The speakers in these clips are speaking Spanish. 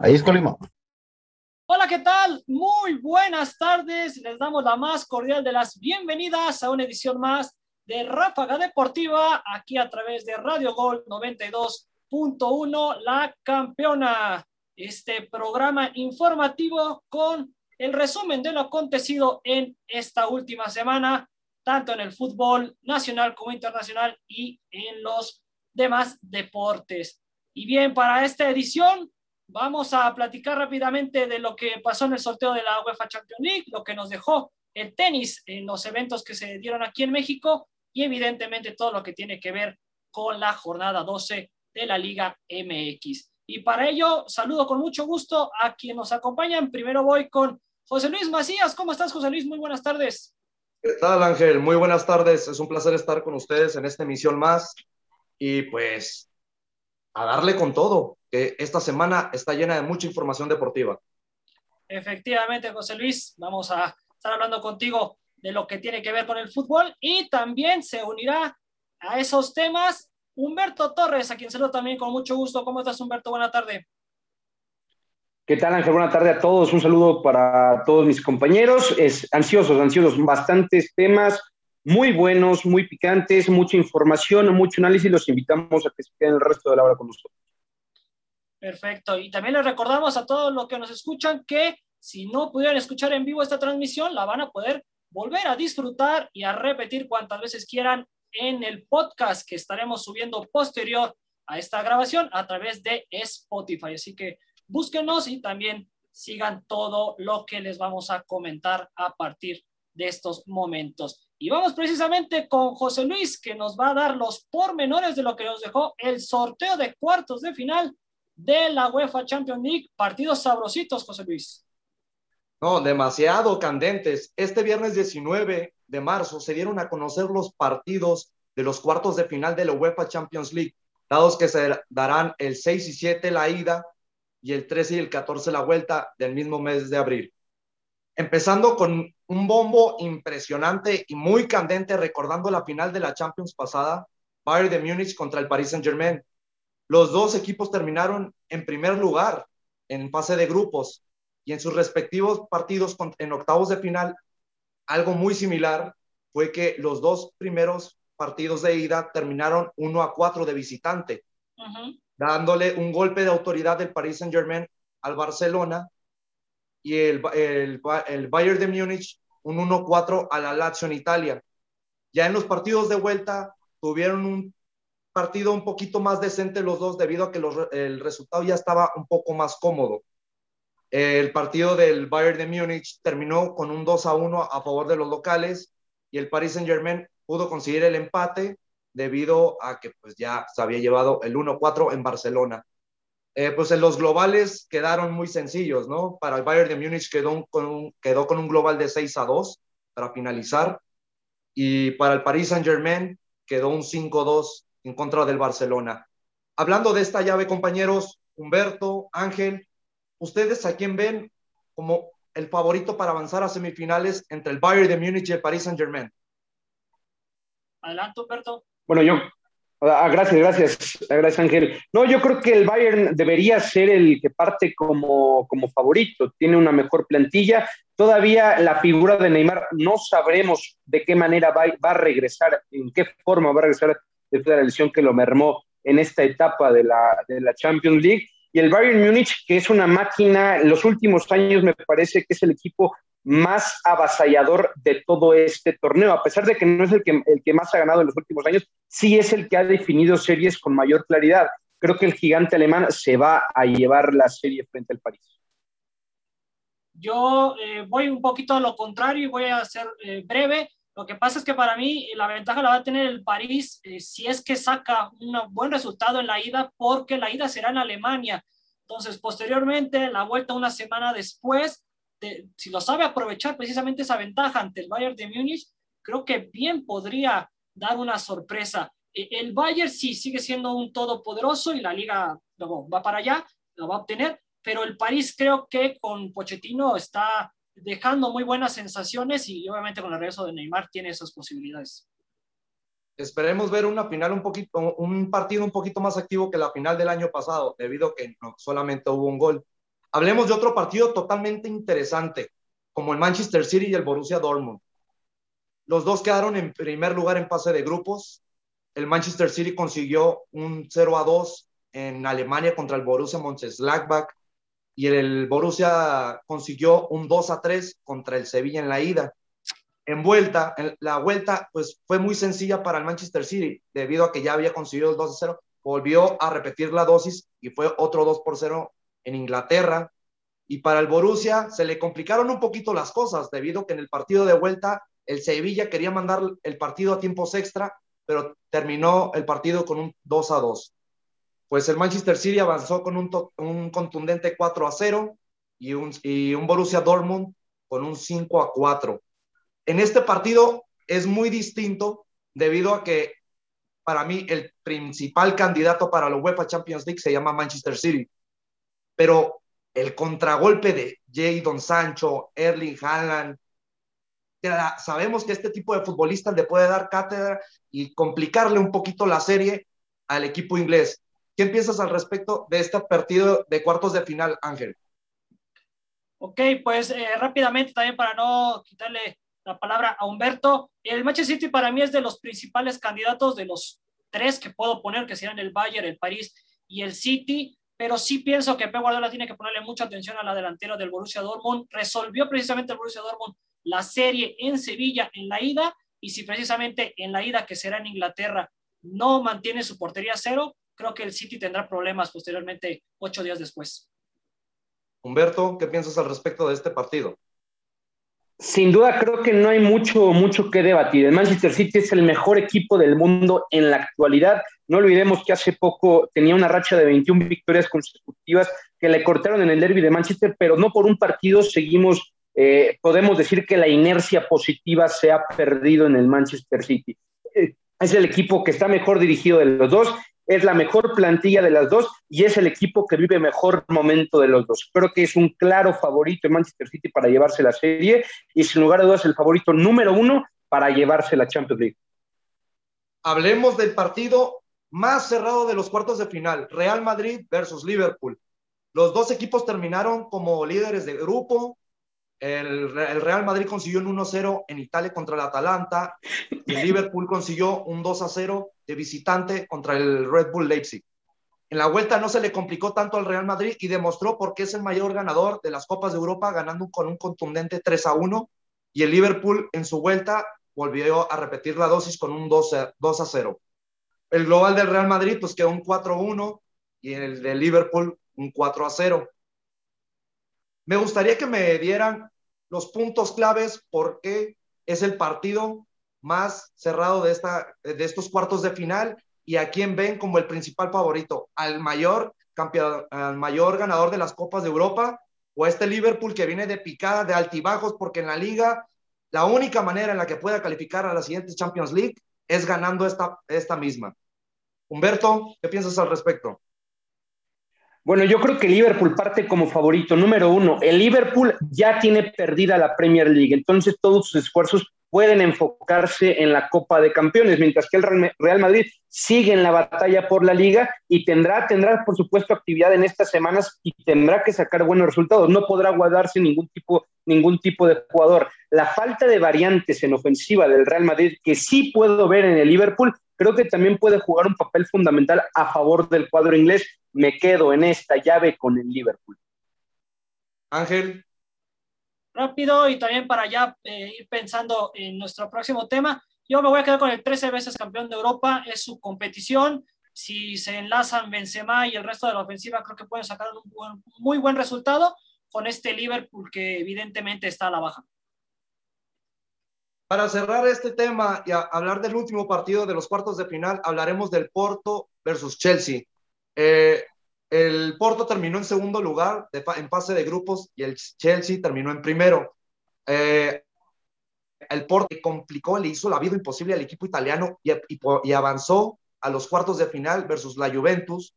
Ahí es Colima. Hola, ¿qué tal? Muy buenas tardes. Les damos la más cordial de las bienvenidas a una edición más de Ráfaga Deportiva, aquí a través de Radio Gol 92.1, la campeona. Este programa informativo con el resumen de lo acontecido en esta última semana, tanto en el fútbol nacional como internacional y en los demás deportes. Y bien, para esta edición vamos a platicar rápidamente de lo que pasó en el sorteo de la UEFA Champions League, lo que nos dejó el tenis en los eventos que se dieron aquí en México y evidentemente todo lo que tiene que ver con la jornada 12 de la Liga MX. Y para ello, saludo con mucho gusto a quien nos acompañan. Primero voy con José Luis Macías. ¿Cómo estás, José Luis? Muy buenas tardes. ¿Qué tal, Ángel? Muy buenas tardes. Es un placer estar con ustedes en esta emisión más. Y pues, a darle con todo, que esta semana está llena de mucha información deportiva. Efectivamente, José Luis. Vamos a estar hablando contigo de lo que tiene que ver con el fútbol y también se unirá a esos temas Humberto Torres, a quien saludo también con mucho gusto. ¿Cómo estás, Humberto? Buena tarde. ¿Qué tal, Ángel? Buena tarde a todos. Un saludo para todos mis compañeros. Es ansiosos, ansiosos, bastantes temas muy buenos, muy picantes, mucha información, mucho análisis. Los invitamos a que se queden el resto de la hora con nosotros. Perfecto. Y también les recordamos a todos los que nos escuchan que si no pudieran escuchar en vivo esta transmisión, la van a poder volver a disfrutar y a repetir cuantas veces quieran en el podcast que estaremos subiendo posterior a esta grabación a través de Spotify. Así que búsquenos y también sigan todo lo que les vamos a comentar a partir de estos momentos. Y vamos precisamente con José Luis, que nos va a dar los pormenores de lo que nos dejó el sorteo de cuartos de final de la UEFA Champions League. Partidos sabrositos, José Luis. No, demasiado candentes. Este viernes 19 de marzo se dieron a conocer los partidos de los cuartos de final de la UEFA Champions League, dados que se darán el 6 y 7 la ida y el 13 y el 14 la vuelta del mismo mes de abril. Empezando con un bombo impresionante y muy candente, recordando la final de la Champions pasada, Bayern de Múnich contra el Paris Saint-Germain. Los dos equipos terminaron en primer lugar en fase de grupos y en sus respectivos partidos en octavos de final, algo muy similar fue que los dos primeros partidos de ida terminaron 1 a 4 de visitante, dándole un golpe de autoridad del Paris Saint Germain al Barcelona y el, el, el Bayern de Múnich un 1-4 a la Lazio en Italia. Ya en los partidos de vuelta tuvieron un partido un poquito más decente los dos debido a que el resultado ya estaba un poco más cómodo. El partido del Bayern de Múnich terminó con un 2 a 1 a favor de los locales y el Paris Saint-Germain pudo conseguir el empate debido a que pues ya se había llevado el 1-4 en Barcelona. Eh, pues en los globales quedaron muy sencillos, ¿no? Para el Bayern de Múnich quedó, con un, quedó con un global de 6 a 2 para finalizar y para el Paris Saint-Germain quedó un 5-2 en contra del Barcelona. Hablando de esta llave, compañeros, Humberto, Ángel, ¿ustedes a quién ven como el favorito para avanzar a semifinales entre el Bayern de Múnich y el Paris Saint Germain? Adelante, Humberto. Bueno, yo. Ah, gracias, gracias, gracias Ángel. No, yo creo que el Bayern debería ser el que parte como, como favorito, tiene una mejor plantilla. Todavía la figura de Neymar no sabremos de qué manera va, va a regresar, en qué forma va a regresar después de la lesión que lo mermó en esta etapa de la, de la Champions League y el Bayern Múnich, que es una máquina, en los últimos años me parece que es el equipo más avasallador de todo este torneo, a pesar de que no es el que, el que más ha ganado en los últimos años, sí es el que ha definido series con mayor claridad. Creo que el gigante alemán se va a llevar la serie frente al París. Yo eh, voy un poquito a lo contrario y voy a ser eh, breve. Lo que pasa es que para mí la ventaja la va a tener el París eh, si es que saca un buen resultado en la ida, porque la ida será en Alemania. Entonces, posteriormente, la vuelta una semana después, si lo sabe aprovechar precisamente esa ventaja ante el Bayern de Múnich, creo que bien podría dar una sorpresa. E, el Bayern sí sigue siendo un todopoderoso y la liga luego va para allá, lo va a obtener, pero el París creo que con Pochettino está dejando muy buenas sensaciones y obviamente con el regreso de Neymar tiene esas posibilidades. esperemos ver una final un poquito, un partido un poquito más activo que la final del año pasado, debido a que no, solamente hubo un gol. Hablemos de otro partido totalmente interesante, como el Manchester City y el Borussia Dortmund. Los dos quedaron en primer lugar en fase de grupos. El Manchester City consiguió un 0 a 2 en Alemania contra el Borussia Mönchengladbach y el Borussia consiguió un 2 a 3 contra el Sevilla en la ida. En vuelta, en la vuelta, pues fue muy sencilla para el Manchester City, debido a que ya había conseguido el 2 a 0, volvió a repetir la dosis y fue otro 2 por 0 en Inglaterra. Y para el Borussia se le complicaron un poquito las cosas, debido a que en el partido de vuelta el Sevilla quería mandar el partido a tiempos extra, pero terminó el partido con un 2 a 2 pues el Manchester City avanzó con un, un contundente 4 a 0 y un, y un Borussia Dortmund con un 5 a 4. En este partido es muy distinto debido a que para mí el principal candidato para la UEFA Champions League se llama Manchester City, pero el contragolpe de Jadon Sancho, Erling Haaland, sabemos que este tipo de futbolistas le puede dar cátedra y complicarle un poquito la serie al equipo inglés. ¿Qué piensas al respecto de este partido de cuartos de final, Ángel? Ok, pues eh, rápidamente también para no quitarle la palabra a Humberto, el Manchester City para mí es de los principales candidatos de los tres que puedo poner, que serían el Bayern, el París y el City, pero sí pienso que Pep Guardiola tiene que ponerle mucha atención a la delantera del Borussia Dortmund. Resolvió precisamente el Borussia Dortmund la serie en Sevilla en la ida, y si precisamente en la ida, que será en Inglaterra, no mantiene su portería cero, creo que el City tendrá problemas posteriormente, ocho días después. Humberto, ¿qué piensas al respecto de este partido? Sin duda creo que no hay mucho, mucho que debatir. El Manchester City es el mejor equipo del mundo en la actualidad. No olvidemos que hace poco tenía una racha de 21 victorias consecutivas que le cortaron en el derby de Manchester, pero no por un partido seguimos, eh, podemos decir que la inercia positiva se ha perdido en el Manchester City. Eh, es el equipo que está mejor dirigido de los dos es la mejor plantilla de las dos y es el equipo que vive mejor momento de los dos. Creo que es un claro favorito en Manchester City para llevarse la serie y sin lugar a dudas el favorito número uno para llevarse la Champions League. Hablemos del partido más cerrado de los cuartos de final, Real Madrid versus Liverpool. Los dos equipos terminaron como líderes de grupo, el, Real Madrid consiguió un 1-0 en Italia contra el Atalanta y el Liverpool consiguió un 2-0 de visitante contra el Red Bull Leipzig. En la vuelta no se le complicó tanto al Real Madrid y demostró por qué es el mayor ganador de las Copas de Europa, ganando con un contundente 3 1. Y el Liverpool en su vuelta volvió a repetir la dosis con un 2 0. El global del Real Madrid pues quedó un 4 1 y el de Liverpool un 4 0. Me gustaría que me dieran los puntos claves porque es el partido más cerrado de, esta, de estos cuartos de final y a quién ven como el principal favorito, al mayor campeón, al mayor ganador de las Copas de Europa o este Liverpool que viene de picada, de altibajos, porque en la liga la única manera en la que pueda calificar a la siguiente Champions League es ganando esta, esta misma. Humberto, ¿qué piensas al respecto? Bueno, yo creo que Liverpool parte como favorito. Número uno, el Liverpool ya tiene perdida la Premier League, entonces todos sus esfuerzos pueden enfocarse en la Copa de Campeones, mientras que el Real Madrid sigue en la batalla por la liga y tendrá, tendrá por supuesto actividad en estas semanas y tendrá que sacar buenos resultados. No podrá guardarse ningún tipo, ningún tipo de jugador. La falta de variantes en ofensiva del Real Madrid, que sí puedo ver en el Liverpool, creo que también puede jugar un papel fundamental a favor del cuadro inglés. Me quedo en esta llave con el Liverpool. Ángel. Rápido y también para ya eh, ir pensando en nuestro próximo tema, yo me voy a quedar con el 13 veces campeón de Europa, es su competición. Si se enlazan Benzema y el resto de la ofensiva, creo que pueden sacar un muy buen resultado con este Liverpool que evidentemente está a la baja. Para cerrar este tema y hablar del último partido de los cuartos de final, hablaremos del Porto versus Chelsea. Eh, el Porto terminó en segundo lugar en fase de grupos y el Chelsea terminó en primero. Eh, el Porto complicó, le hizo la vida imposible al equipo italiano y, y, avanzó a los cuartos de final versus la Juventus.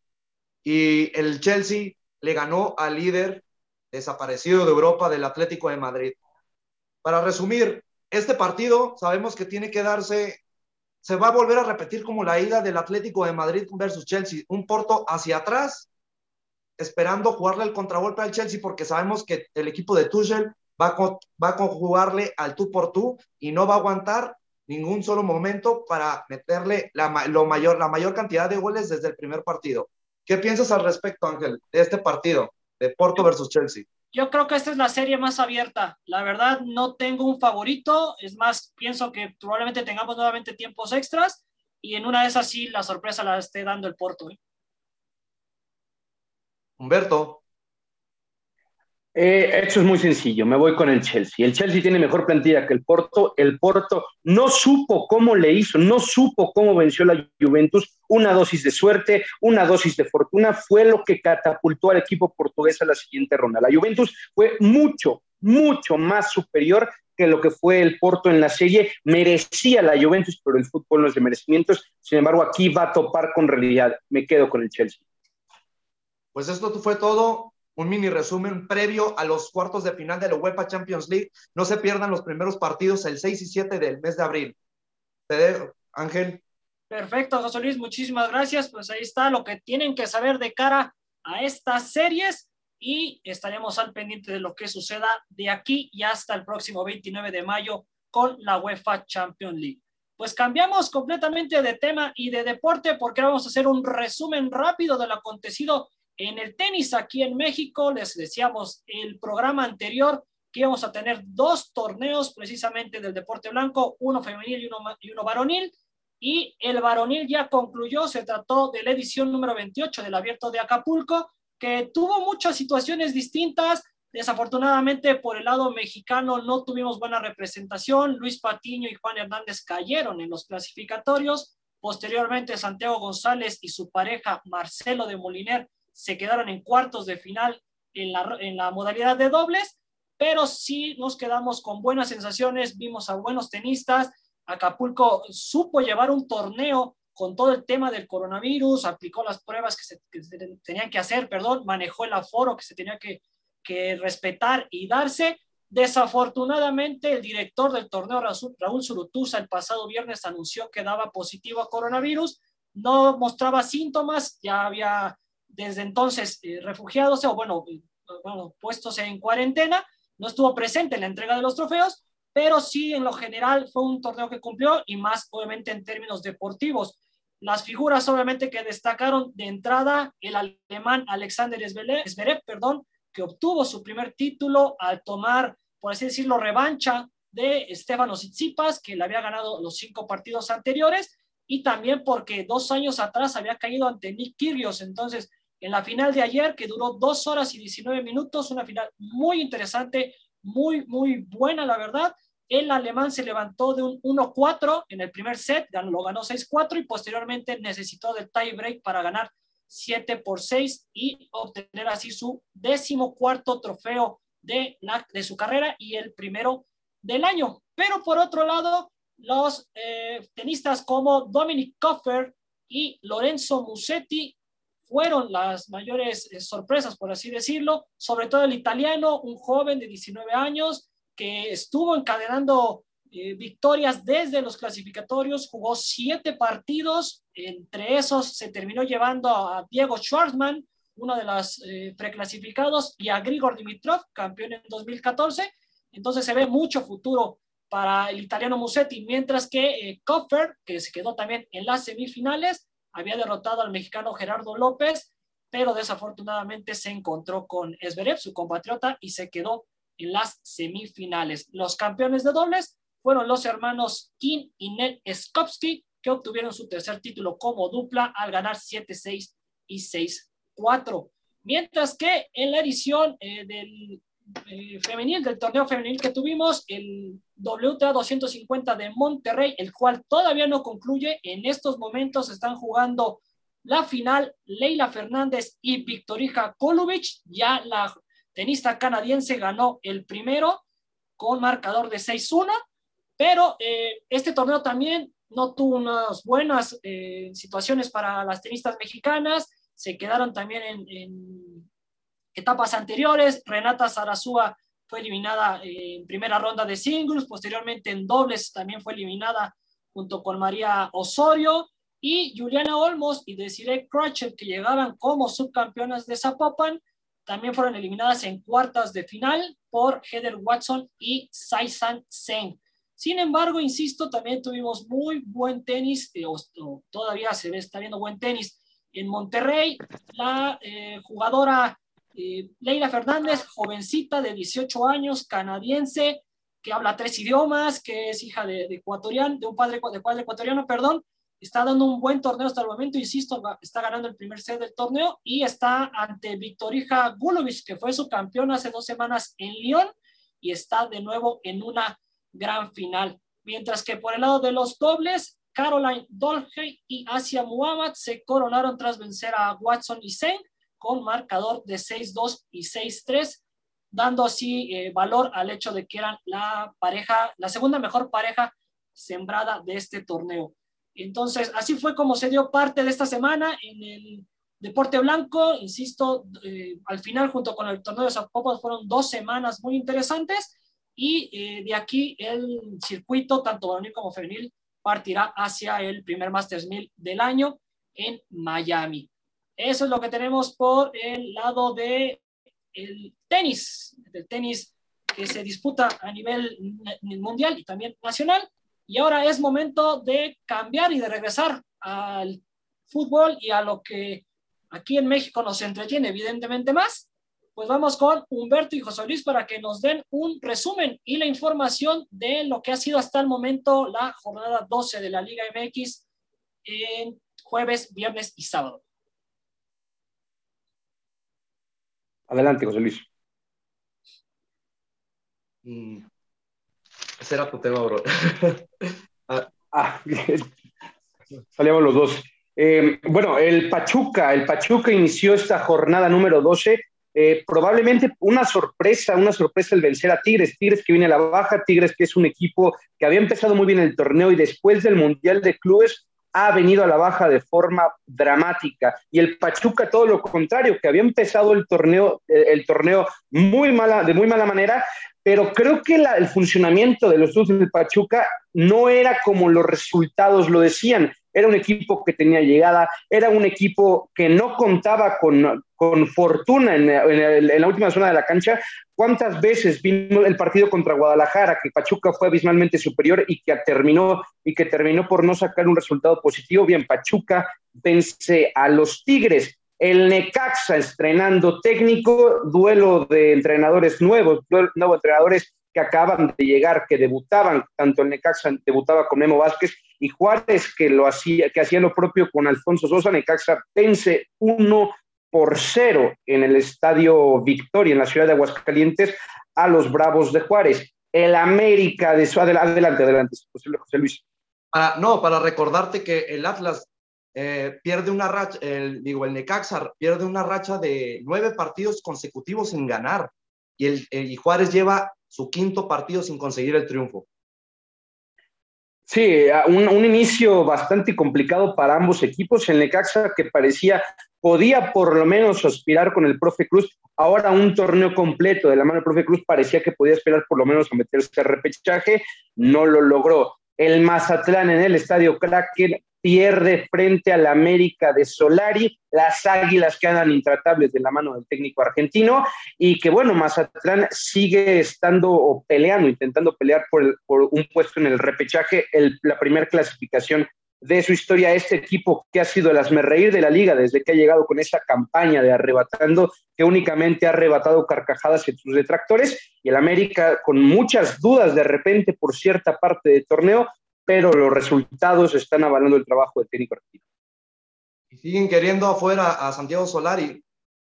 Y el Chelsea le ganó al líder desaparecido de Europa del Atlético de Madrid. Para resumir, este partido sabemos que tiene que darse se va a volver a repetir como la ida del Atlético de Madrid versus Chelsea, un Porto hacia atrás, esperando jugarle el contragolpe al Chelsea, porque sabemos que el equipo de Tuchel va a, va a conjugarle al tú por tú y no va a aguantar ningún solo momento para meterle la, lo mayor, la mayor cantidad de goles desde el primer partido. ¿Qué piensas al respecto, Ángel, de este partido de Porto versus Chelsea? Yo creo que esta es la serie más abierta. La verdad, no tengo un favorito. Es más, pienso que probablemente tengamos nuevamente tiempos extras y en una de esas sí la sorpresa la esté dando el Porto. ¿eh? Humberto. Eh, esto es muy sencillo, me voy con el Chelsea. El Chelsea tiene mejor plantilla que el Porto. El Porto no supo cómo le hizo, no supo cómo venció la Juventus. Una dosis de suerte, una dosis de fortuna fue lo que catapultó al equipo portugués a la siguiente ronda. La Juventus fue mucho, mucho más superior que lo que fue el Porto en la serie. Merecía la Juventus, pero el fútbol no es de merecimientos. Sin embargo, aquí va a topar con realidad. Me quedo con el Chelsea. Pues esto fue todo un mini resumen previo a los cuartos de final de la UEFA Champions League. No se pierdan los primeros partidos el 6 y 7 del mes de abril. Te dejo, Ángel. Perfecto, José Luis, muchísimas gracias. Pues ahí está lo que tienen que saber de cara a estas series y estaremos al pendiente de lo que suceda de aquí y hasta el próximo 29 de mayo con la UEFA Champions League. Pues cambiamos completamente de tema y de deporte porque vamos a hacer un resumen rápido de lo acontecido en el tenis aquí en México, les decíamos el programa anterior que íbamos a tener dos torneos precisamente del deporte blanco, uno femenil y uno, y uno varonil. Y el varonil ya concluyó, se trató de la edición número 28 del Abierto de Acapulco, que tuvo muchas situaciones distintas. Desafortunadamente, por el lado mexicano no tuvimos buena representación. Luis Patiño y Juan Hernández cayeron en los clasificatorios. Posteriormente, Santiago González y su pareja Marcelo de Moliner se quedaron en cuartos de final en la, en la modalidad de dobles, pero sí nos quedamos con buenas sensaciones, vimos a buenos tenistas, Acapulco supo llevar un torneo con todo el tema del coronavirus, aplicó las pruebas que se, tenían que hacer, perdón, manejó el aforo que se tenía que, respetar y darse. Desafortunadamente, el director del torneo, Raúl Surutusa, el pasado viernes anunció que daba positivo a coronavirus, no mostraba síntomas, ya había desde entonces eh, refugiados o bueno, eh, bueno, puestos en cuarentena, no estuvo presente en la entrega de los trofeos, pero sí en lo general fue un torneo que cumplió y más obviamente en términos deportivos. Las figuras obviamente que destacaron de entrada, el alemán Alexander Zverev, perdón, que obtuvo su primer título al tomar, por así decirlo, revancha de Estefano Tsitsipas, que le había ganado los cinco partidos anteriores, y también porque dos años atrás había caído ante Nick Kyrgios. Entonces, en la final de ayer, que duró dos horas y 19 minutos, una final muy interesante, muy, muy buena, la verdad. El alemán se levantó de un 1-4 en el primer set, lo ganó 6-4 y posteriormente necesitó del tie break para ganar 7 por 6 y obtener así su décimo cuarto trofeo de, la, de su carrera y el primero del año. Pero por otro lado, los eh, tenistas como Dominic Koffer y Lorenzo Musetti fueron las mayores eh, sorpresas, por así decirlo, sobre todo el italiano, un joven de 19 años que estuvo encadenando eh, victorias desde los clasificatorios, jugó siete partidos, entre esos se terminó llevando a Diego Schwartzman, uno de los eh, preclasificados, y a Grigor Dimitrov, campeón en 2014. Entonces se ve mucho futuro para el italiano Musetti, mientras que Koffer, que se quedó también en las semifinales, había derrotado al mexicano Gerardo López, pero desafortunadamente se encontró con Esberev, su compatriota, y se quedó en las semifinales. Los campeones de dobles fueron los hermanos Kim y Nel Skopsky, que obtuvieron su tercer título como dupla al ganar 7-6 y 6-4. Mientras que en la edición eh, del eh, femenil, del torneo femenil que tuvimos, el WTA 250 de Monterrey, el cual todavía no concluye. En estos momentos están jugando la final Leila Fernández y Victorija Kolovic. Ya la tenista canadiense ganó el primero con marcador de 6-1, pero eh, este torneo también no tuvo unas buenas eh, situaciones para las tenistas mexicanas. Se quedaron también en, etapas anteriores. Renata Zarazúa fue eliminada en primera ronda de singles, posteriormente en dobles también fue eliminada junto con María Osorio y Juliana Olmos y Desiree Crutchett, que llegaban como subcampeonas de Zapopan, también fueron eliminadas en cuartas de final por Heather Watson y Saisan Seng. Sin embargo, insisto, también tuvimos muy buen tenis, eh, todavía se ve, está viendo buen tenis en Monterrey. La eh, jugadora eh, Leila Fernández, jovencita de 18 años, canadiense, que habla tres idiomas, que es hija de, ecuatoriano, de un padre, de padre ecuatoriano, perdón, está dando un buen torneo hasta el momento, insisto, está ganando el primer set del torneo y está ante Victorija Gulovic, que fue su campeón hace dos semanas en Lyon y está de nuevo en una gran final. Mientras que por el lado de los dobles, Caroline Dolce y Asia Muhammad se coronaron tras vencer a Watson y Zeng con marcador de 6-2 y 6-3, dando así eh, valor al hecho de que eran la pareja, la segunda mejor pareja sembrada de este torneo. Entonces, así fue como se dio parte de esta semana en el Deporte Blanco. Insisto, eh, al final, junto con el torneo de Zapopan, fueron dos semanas muy interesantes y eh, de aquí el circuito, tanto varonil como femenil, partirá hacia el primer Masters 1000 del año en Miami. Eso es lo que tenemos por el lado de tenis, del tenis que se disputa a nivel mundial y también nacional. Y ahora es momento de cambiar y de regresar al fútbol y a lo que aquí en México nos entretiene evidentemente más. Pues vamos con Humberto y José Luis para que nos den un resumen y la información de lo que ha sido hasta el momento la jornada 12 de la Liga MX en jueves, viernes y sábado. Adelante, José Luis. Ese era tu tema, bro. ah, ah Salíamos los dos. Eh, bueno, el Pachuca, el Pachuca inició esta jornada número 12. Eh, probablemente una sorpresa, una sorpresa el vencer a Tigres. Tigres que viene a la baja, Tigres que es un equipo que había empezado muy bien el torneo y después del Mundial de Clubes ha venido a la baja de forma dramática. Y el Pachuca todo lo contrario, que había empezado el torneo, el torneo muy mala, de muy mala manera pero creo que el funcionamiento de los dos del Pachuca no era como los resultados lo decían. Era un equipo que tenía llegada, era un equipo que no contaba con, con fortuna en, en, la última zona de la cancha. ¿Cuántas veces vimos el partido contra Guadalajara, que Pachuca fue abismalmente superior y que terminó, y que terminó por no sacar un resultado positivo? Bien, Pachuca vence a los Tigres el Necaxa estrenando técnico, duelo de entrenadores nuevos, nuevos entrenadores que acaban de llegar, que debutaban, tanto el Necaxa debutaba con Memo Vázquez y Juárez que lo hacía, que hacía lo propio con Alfonso Sosa, Necaxa vence uno por cero en el Estadio Victoria, en la ciudad de Aguascalientes, a los Bravos de Juárez. El América de su adelante, adelante, José Luis. no, para recordarte que el Atlas eh, pierde una racha, el, digo, el Necaxa pierde una racha de nueve partidos consecutivos sin ganar y, el, y Juárez lleva su quinto partido sin conseguir el triunfo. Sí, un, un, inicio bastante complicado para ambos equipos. El Necaxa que parecía podía por lo menos aspirar con el profe Cruz. Ahora un torneo completo de la mano del profe Cruz parecía que podía esperar por lo menos a meterse al repechaje. No lo logró. El Mazatlán en el estadio Kraken pierde frente al América de Solari, las águilas quedan intratables de la mano del técnico argentino y que bueno, Mazatlán sigue estando o peleando, intentando pelear por, un puesto en el repechaje, la primera clasificación de su historia, este equipo que ha sido el asmerreír de la liga desde que ha llegado con esta campaña de arrebatando, que únicamente ha arrebatado carcajadas en sus detractores, y el América con muchas dudas de repente por cierta parte del torneo, pero los resultados están avalando el trabajo de técnico argentino. Y siguen queriendo afuera a Santiago Solari,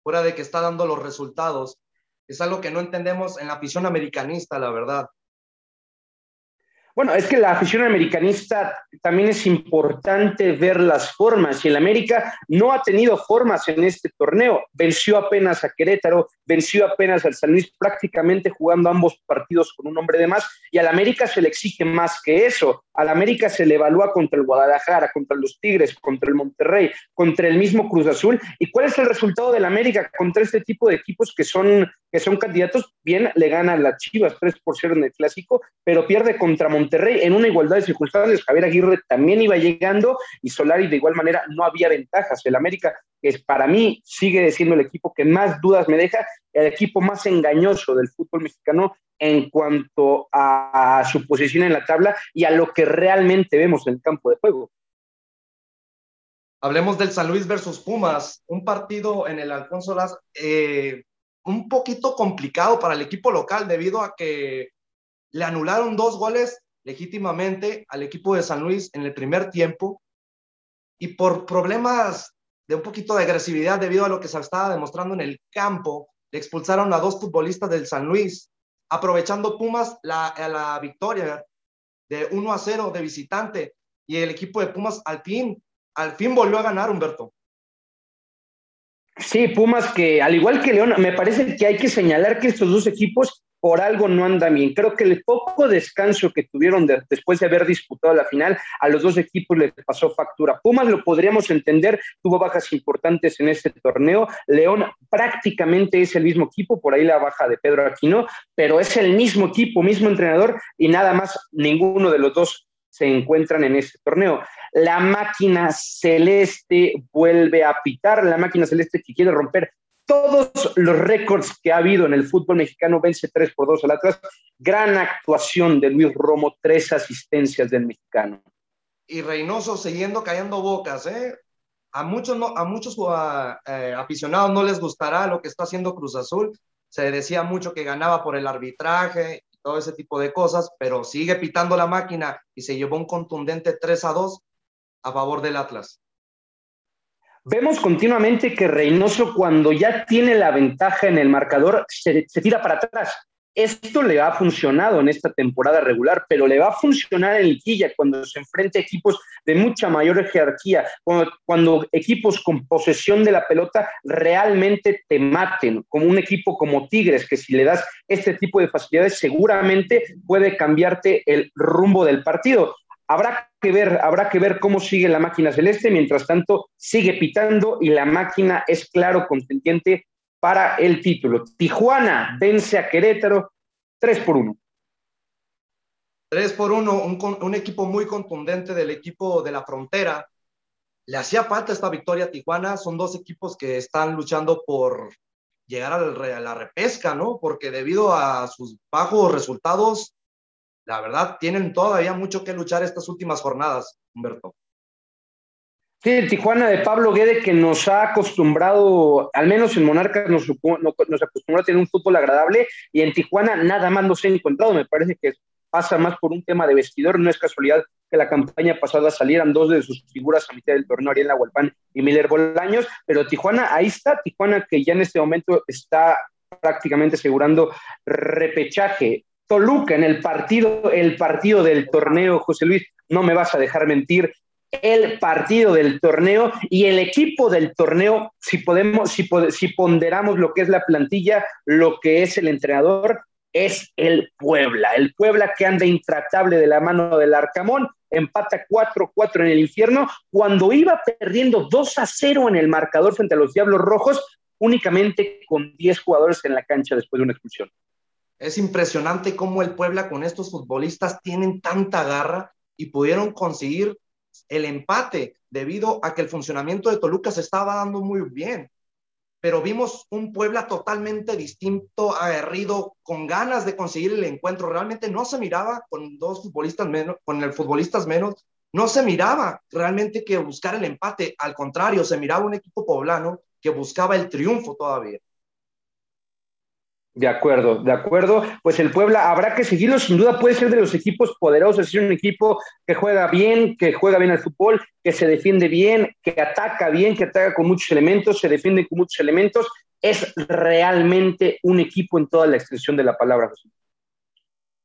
fuera de que está dando los resultados. Es algo que no entendemos en la afición americanista, la verdad. Bueno, es que la afición americanista también es importante ver las formas y el América no ha tenido formas en este torneo. Venció apenas a Querétaro, venció apenas al San Luis prácticamente jugando ambos partidos con un hombre de más y al América se le exige más que eso. Al América se le evalúa contra el Guadalajara, contra los Tigres, contra el Monterrey, contra el mismo Cruz Azul. ¿Y cuál es el resultado del América contra este tipo de equipos que son que son candidatos, bien le gana a las Chivas 3 por 0 en el clásico, pero pierde contra Monterrey en una igualdad de circunstancias. Javier Aguirre también iba llegando y Solari de igual manera no había ventajas. El América, que para mí sigue siendo el equipo que más dudas me deja, el equipo más engañoso del fútbol mexicano en cuanto a su posición en la tabla y a lo que realmente vemos en el campo de juego. Hablemos del San Luis versus Pumas, un partido en el Alfonso Las eh, un poquito complicado para el equipo local debido a que le anularon dos goles legítimamente al equipo de San Luis en el primer tiempo y por problemas de un poquito de agresividad debido a lo que se estaba demostrando en el campo, le expulsaron a dos futbolistas del San Luis, aprovechando Pumas la, la victoria de 1 a 0 de visitante y el equipo de Pumas al fin al fin volvió a ganar Humberto. Sí, Pumas que al igual que León, me parece que hay que señalar que estos dos equipos por algo no andan bien. Creo que el poco descanso que tuvieron después de haber disputado la final, a los dos equipos les pasó factura. Pumas lo podríamos entender, tuvo bajas importantes en este torneo. León prácticamente es el mismo equipo, por ahí la baja de Pedro Aquino, pero es el mismo equipo, mismo entrenador y nada más ninguno de los dos se encuentran en este torneo. La máquina celeste vuelve a pitar, la máquina celeste que quiere romper todos los récords que ha habido en el fútbol mexicano, vence 3 por 2 al Atlas. Gran actuación de Luis Romo, tres asistencias del mexicano. Y Reynoso siguiendo cayendo bocas, ¿eh? A muchos, eh, aficionados no les gustará lo que está haciendo Cruz Azul. Se decía mucho que ganaba por el arbitraje todo ese tipo de cosas, pero sigue pitando la máquina y se llevó un contundente 3 a 2 a favor del Atlas. Vemos continuamente que Reynoso cuando ya tiene la ventaja en el marcador se, tira para atrás esto le ha funcionado en esta temporada regular, pero le va a funcionar en Quilla cuando se enfrente a equipos de mucha mayor jerarquía, cuando, equipos con posesión de la pelota realmente te maten, como un equipo como Tigres, que si le das este tipo de facilidades seguramente puede cambiarte el rumbo del partido. Habrá que ver, habrá que ver cómo sigue la máquina celeste, mientras tanto sigue pitando y la máquina es claro contendiente para el título. Tijuana vence a Querétaro 3 por 1. 3 por 1, un, equipo muy contundente del equipo de la frontera. Le hacía falta esta victoria a Tijuana. Son dos equipos que están luchando por llegar a la repesca, ¿no? Porque debido a sus bajos resultados, la verdad, tienen todavía mucho que luchar estas últimas jornadas, Humberto. Sí, Tijuana de Pablo Guede que nos ha acostumbrado, al menos en Monarcas nos, acostumbró a tener un fútbol agradable y en Tijuana nada más nos ha encontrado. Me parece que pasa más por un tema de vestidor. No es casualidad que la campaña pasada salieran dos de sus figuras a mitad del torneo, Ariel Hualpán y Miller Bolaños, pero Tijuana, ahí está, Tijuana que ya en este momento está prácticamente asegurando repechaje. Toluca en el partido, el partido del torneo, José Luis, no me vas a dejar mentir, el partido del torneo y el equipo del torneo, si podemos, si, si ponderamos lo que es la plantilla, lo que es el entrenador, es el Puebla. El Puebla que anda intratable de la mano del Arcamón, empata 4-4 en el infierno, cuando iba perdiendo 2 a 0 en el marcador frente a los Diablos Rojos, únicamente con 10 jugadores en la cancha después de una expulsión. Es impresionante cómo el Puebla con estos futbolistas tienen tanta garra y pudieron conseguir el empate debido a que el funcionamiento de Toluca se estaba dando muy bien. Pero vimos un Puebla totalmente distinto, aguerrido, con ganas de conseguir el encuentro. Realmente no se miraba con dos futbolistas menos, con el futbolistas menos, no se miraba realmente que buscar el empate. Al contrario, se miraba un equipo poblano que buscaba el triunfo todavía. De acuerdo, de acuerdo. Pues el Puebla habrá que seguirlo, sin duda puede ser de los equipos poderosos, es un equipo que juega bien, que juega bien al fútbol, que se defiende bien, que ataca bien, que ataca con muchos elementos, se defiende con muchos elementos. Es realmente un equipo en toda la extensión de la palabra,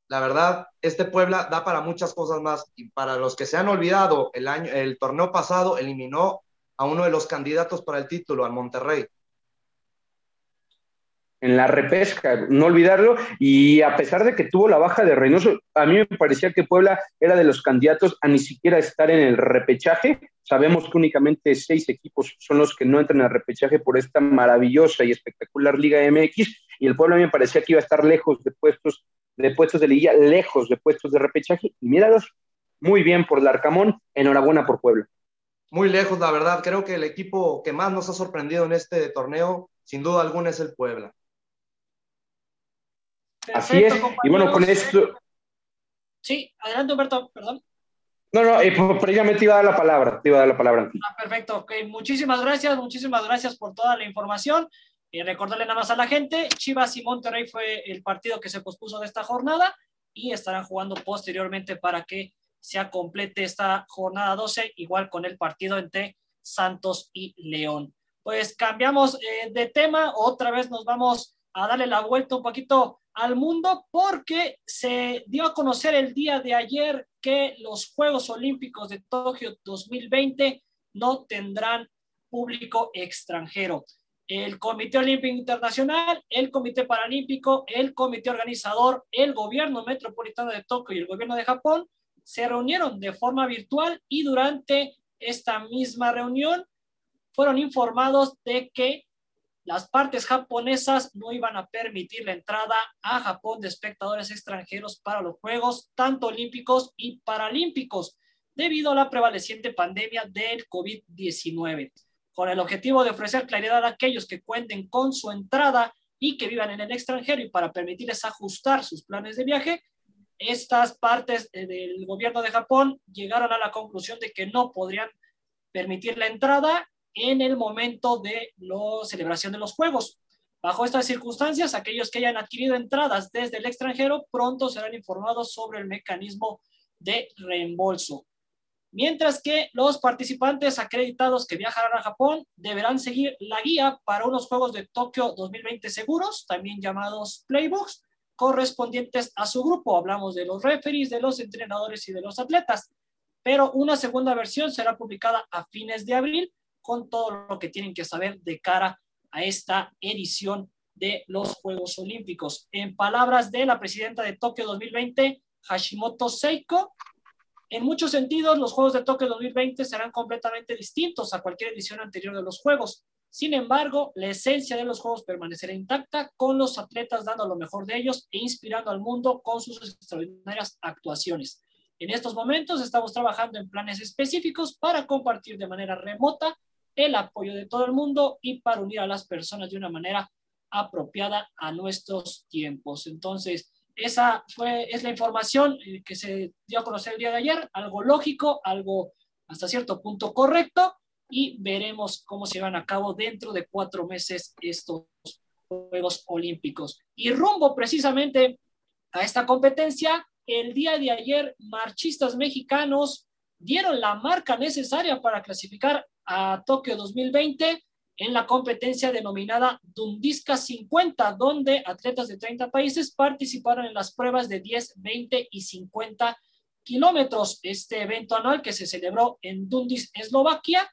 La verdad, este Puebla da para muchas cosas más. Y para los que se han olvidado, el, año, el torneo pasado eliminó a uno de los candidatos para el título, al Monterrey en la repesca, no olvidarlo, y a pesar de que tuvo la baja de Reynoso, a mí me parecía que Puebla era de los candidatos a ni siquiera estar en el repechaje. Sabemos que únicamente seis equipos son los que no entran al repechaje por esta maravillosa y espectacular Liga MX, y el Puebla a mí me parecía que iba a estar lejos de puestos de puestos de liga, lejos de puestos de repechaje, y míralos, muy bien por Larcamón, enhorabuena por Puebla. Muy lejos, la verdad, creo que el equipo que más nos ha sorprendido en este torneo, sin duda alguna, es el Puebla. Así es. Y bueno, con esto. Sí, adelante, Humberto, perdón. No, no, eh, previamente iba a dar la palabra, te iba a dar la palabra. Ah, perfecto, ok. Muchísimas gracias, muchísimas gracias por toda la información. Y recordarle nada más a la gente, Chivas y Monterrey fue el partido que se pospuso de esta jornada y estarán jugando posteriormente para que sea complete esta jornada 12, igual con el partido entre Santos y León. Pues cambiamos eh, de tema, otra vez nos vamos a darle la vuelta un poquito al mundo porque se dio a conocer el día de ayer que los Juegos Olímpicos de Tokio 2020 no tendrán público extranjero. El Comité Olímpico Internacional, el Comité Paralímpico, el Comité Organizador, el Gobierno Metropolitano de Tokio y el Gobierno de Japón se reunieron de forma virtual y durante esta misma reunión fueron informados de que las partes japonesas no iban a permitir la entrada a Japón de espectadores extranjeros para los Juegos, tanto olímpicos y paralímpicos, debido a la prevaleciente pandemia del COVID-19. Con el objetivo de ofrecer claridad a aquellos que cuenten con su entrada y que vivan en el extranjero y para permitirles ajustar sus planes de viaje, estas partes eh, del gobierno de Japón llegaron a la conclusión de que no podrían permitir la entrada en el momento de la celebración de los Juegos. Bajo estas circunstancias, aquellos que hayan adquirido entradas desde el extranjero pronto serán informados sobre el mecanismo de reembolso. Mientras que los participantes acreditados que viajarán a Japón deberán seguir la guía para unos Juegos de Tokio 2020 seguros, también llamados playbooks, correspondientes a su grupo. Hablamos de los referees, de los entrenadores y de los atletas. Pero una segunda versión será publicada a fines de abril con todo lo que tienen que saber de cara a esta edición de los Juegos Olímpicos. En palabras de la presidenta de Tokio 2020, Hashimoto Seiko, en muchos sentidos los Juegos de Tokio 2020 serán completamente distintos a cualquier edición anterior de los Juegos. Sin embargo, la esencia de los Juegos permanecerá intacta con los atletas dando lo mejor de ellos e inspirando al mundo con sus extraordinarias actuaciones. En estos momentos estamos trabajando en planes específicos para compartir de manera remota el apoyo de todo el mundo y para unir a las personas de una manera apropiada a nuestros tiempos. Entonces, esa fue, es la información eh, que se dio a conocer el día de ayer, algo lógico, algo hasta cierto punto correcto, y veremos cómo se van a cabo dentro de cuatro meses estos Juegos Olímpicos. Y rumbo precisamente a esta competencia, el día de ayer, marchistas mexicanos dieron la marca necesaria para clasificar a Tokio 2020 en la competencia denominada Dundisca 50, donde atletas de 30 países participaron en las pruebas de 10, 20 y 50 kilómetros. Este evento anual que se celebró en Dundis, Eslovaquia,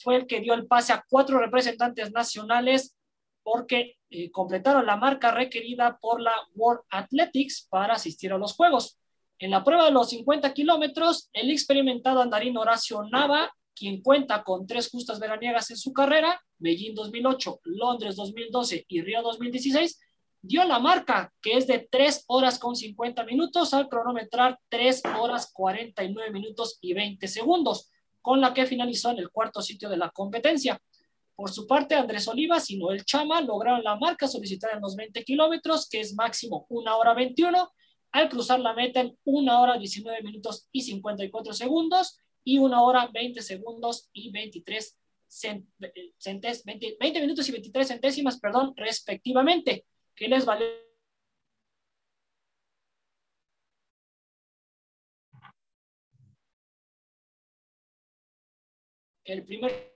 fue el que dio el pase a cuatro representantes nacionales porque eh, completaron la marca requerida por la World Athletics para asistir a los Juegos. En la prueba de los 50 kilómetros, el experimentado andarín Horacio Nava quien cuenta con tres justas veraniegas en su carrera, Beijing 2008, Londres 2012 y Río 2016, dio la marca que es de 3 horas con 50 minutos al cronometrar 3 horas 49 minutos y 20 segundos, con la que finalizó en el cuarto sitio de la competencia. Por su parte, Andrés Olivas y Noel Chama lograron la marca solicitada en los 20 kilómetros, que es máximo 1 hora 21, al cruzar la meta en 1 hora 19 minutos y 54 segundos y una hora 20 segundos y 23 centes, 20, 20 minutos y 23 centésimas, perdón, respectivamente, que les vale el primer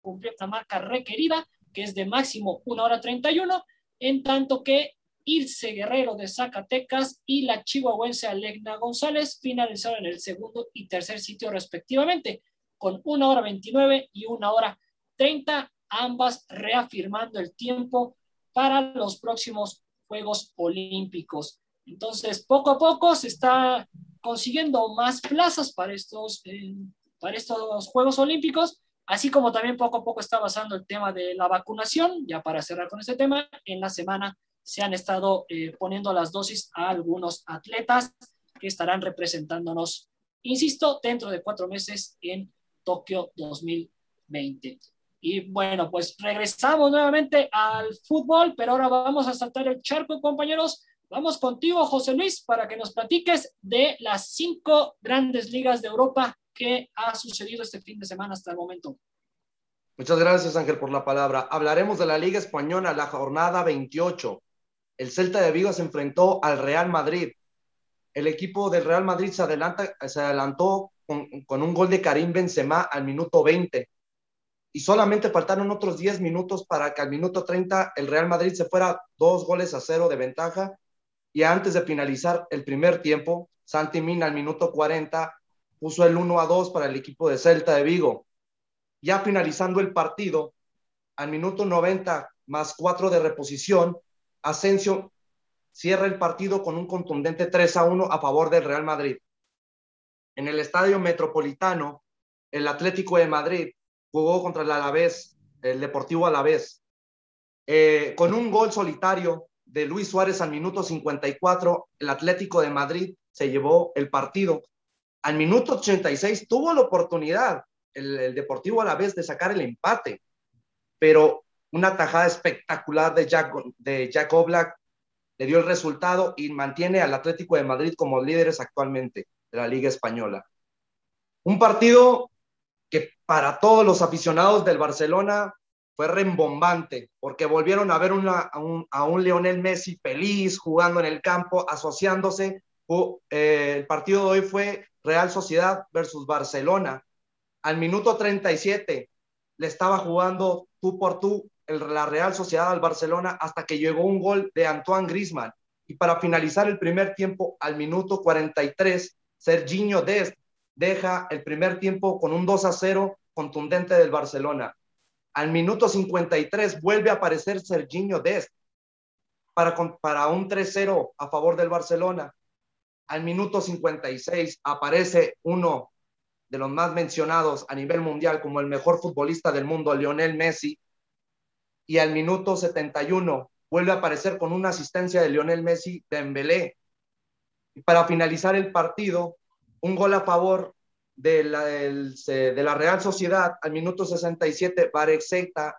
cumplió esta marca requerida, que es de máximo 1 hora 31, en tanto que Irse Guerrero de Zacatecas y la chihuahuense Alegna González finalizaron en el segundo y tercer sitio respectivamente. con una hora 29 y una hora 30, ambas reafirmando el tiempo para los próximos Juegos Olímpicos. Entonces, poco a poco se está consiguiendo más plazas para estos, eh, para estos Juegos Olímpicos, así como también poco a poco está avanzando el tema de la vacunación. Ya para cerrar con este tema, en la semana se han estado eh, poniendo las dosis a algunos atletas que estarán representándonos, insisto, dentro de cuatro meses en Tokio 2020. Y bueno, pues regresamos nuevamente al fútbol, pero ahora vamos a saltar el charco, compañeros. Vamos contigo, José Luis, para que nos platiques de las cinco grandes ligas de Europa que ha sucedido este fin de semana hasta el momento. Muchas gracias, Ángel, por la palabra. Hablaremos de la Liga Española, la jornada 28. El Celta de Vigo se enfrentó al Real Madrid. El equipo del Real Madrid se, adelanta, se adelantó con, con un gol de Karim Benzema al minuto 20 y solamente faltaron otros 10 minutos para que al minuto 30 el Real Madrid se fuera dos goles a cero de ventaja y antes de finalizar el primer tiempo, Santi Mina al minuto 40 puso el 1 a 2 para el equipo de Celta de Vigo. Ya finalizando el partido, al minuto 90 más 4 de reposición, Asensio cierra el partido con un contundente 3 a 1 a favor del Real Madrid. En el estadio metropolitano, el Atlético de Madrid jugó contra el Alavés, el Deportivo Alavés, eh, con un gol solitario de Luis Suárez al minuto 54, el Atlético de Madrid se llevó el partido. Al minuto 86 tuvo la oportunidad el, Deportivo a la vez de sacar el empate, pero una tajada espectacular de Jack, de Jack Oblak le dio el resultado y mantiene al Atlético de Madrid como líderes actualmente de la Liga Española. Un partido que para todos los aficionados del Barcelona fue rembombante, porque volvieron a ver a, un, a, Lionel Messi feliz jugando en el campo, asociándose. Eh, el partido de hoy fue Real Sociedad versus Barcelona. Al minuto 37 le estaba jugando tú por tú la Real Sociedad al Barcelona hasta que llegó un gol de Antoine Grisman. Y para finalizar el primer tiempo, al minuto 43, Serginho Dest deja el primer tiempo con un 2 a 0 contundente del Barcelona. Al minuto 53 vuelve a aparecer Serginho Dest para, para un 3-0 a favor del Barcelona. Al minuto 56 aparece uno de los más mencionados a nivel mundial como el mejor futbolista del mundo, Lionel Messi. Y al minuto 71 vuelve a aparecer con una asistencia de Lionel Messi de Embelé. Y para finalizar el partido, un gol a favor de la, de la Real Sociedad al minuto 67, Barek Seita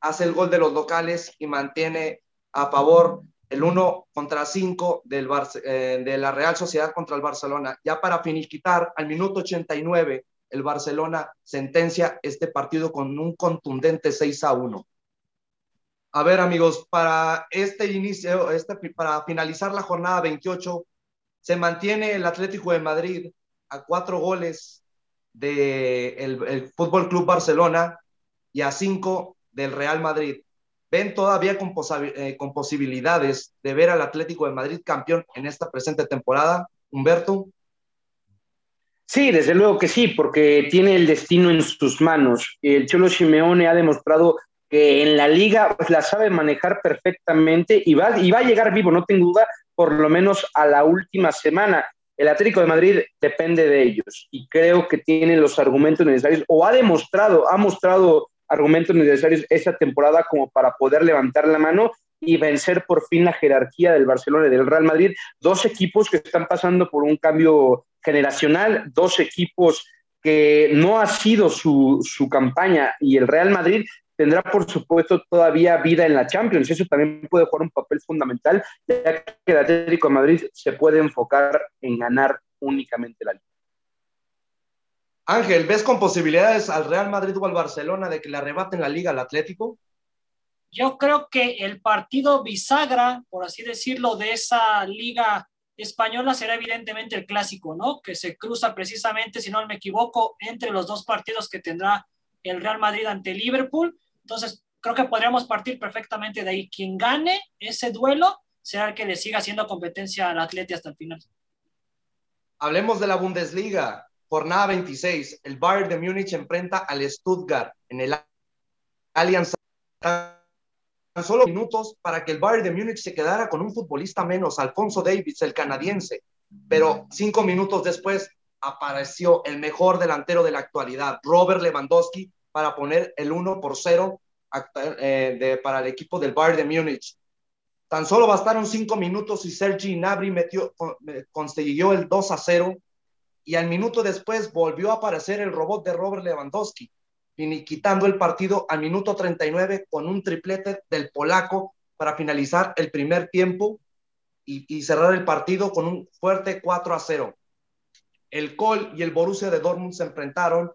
hace el gol de los locales y mantiene a favor el 1 contra 5 del eh, de la Real Sociedad contra el Barcelona. Ya para finiquitar, al minuto 89, el Barcelona sentencia este partido con un contundente 6 a 1. A ver, amigos, para este inicio, este, para finalizar la jornada 28, se mantiene el Atlético de Madrid a cuatro goles del de el Fútbol Club Barcelona y a cinco del Real Madrid. ¿Ven todavía con, eh, con posibilidades de ver al Atlético de Madrid campeón en esta presente temporada, Humberto? Sí, desde luego que sí, porque tiene el destino en sus manos. El Cholo Simeone ha demostrado que en la liga pues, la sabe manejar perfectamente y va, y va a llegar vivo, no tengo duda, por lo menos a la última semana el Atlético de Madrid depende de ellos y creo que tiene los argumentos necesarios o ha demostrado, ha mostrado argumentos necesarios esta temporada como para poder levantar la mano y vencer por fin la jerarquía del Barcelona y del Real Madrid. Dos equipos que están pasando por un cambio generacional, dos equipos que no ha sido su, su campaña y el Real Madrid tendrá por supuesto todavía vida en la Champions. Eso también puede jugar un papel fundamental, ya que el Atlético de Madrid se puede enfocar en ganar únicamente la liga. Ángel, ¿ves con posibilidades al Real Madrid o al Barcelona de que le arrebaten la liga al Atlético? Yo creo que el partido bisagra, por así decirlo, de esa liga española será evidentemente el clásico, ¿no? Que se cruza precisamente, si no me equivoco, entre los dos partidos que tendrá el Real Madrid ante Liverpool entonces, creo que podríamos partir perfectamente de ahí. Quien gane ese duelo será el que le siga haciendo competencia al Atleti hasta el final. Hablemos de la Bundesliga. jornada 26, el Bayern de Múnich enfrenta al Stuttgart en el Allianz. Tan solo minutos para que el Bayern de Múnich se quedara con un futbolista menos, Alfonso Davis, el canadiense. Pero cinco minutos después apareció el mejor delantero de la actualidad, Robert Lewandowski, para poner el 1 por 0 eh, para el equipo del Bayern de Múnich. Tan solo bastaron cinco minutos y Sergi Gnabry metió, consiguió el 2 a 0 y al minuto después volvió a aparecer el robot de Robert Lewandowski, quitando el partido al minuto 39 con un triplete del polaco para finalizar el primer tiempo y, y cerrar el partido con un fuerte 4 a 0. El Col y el Borussia de Dortmund se enfrentaron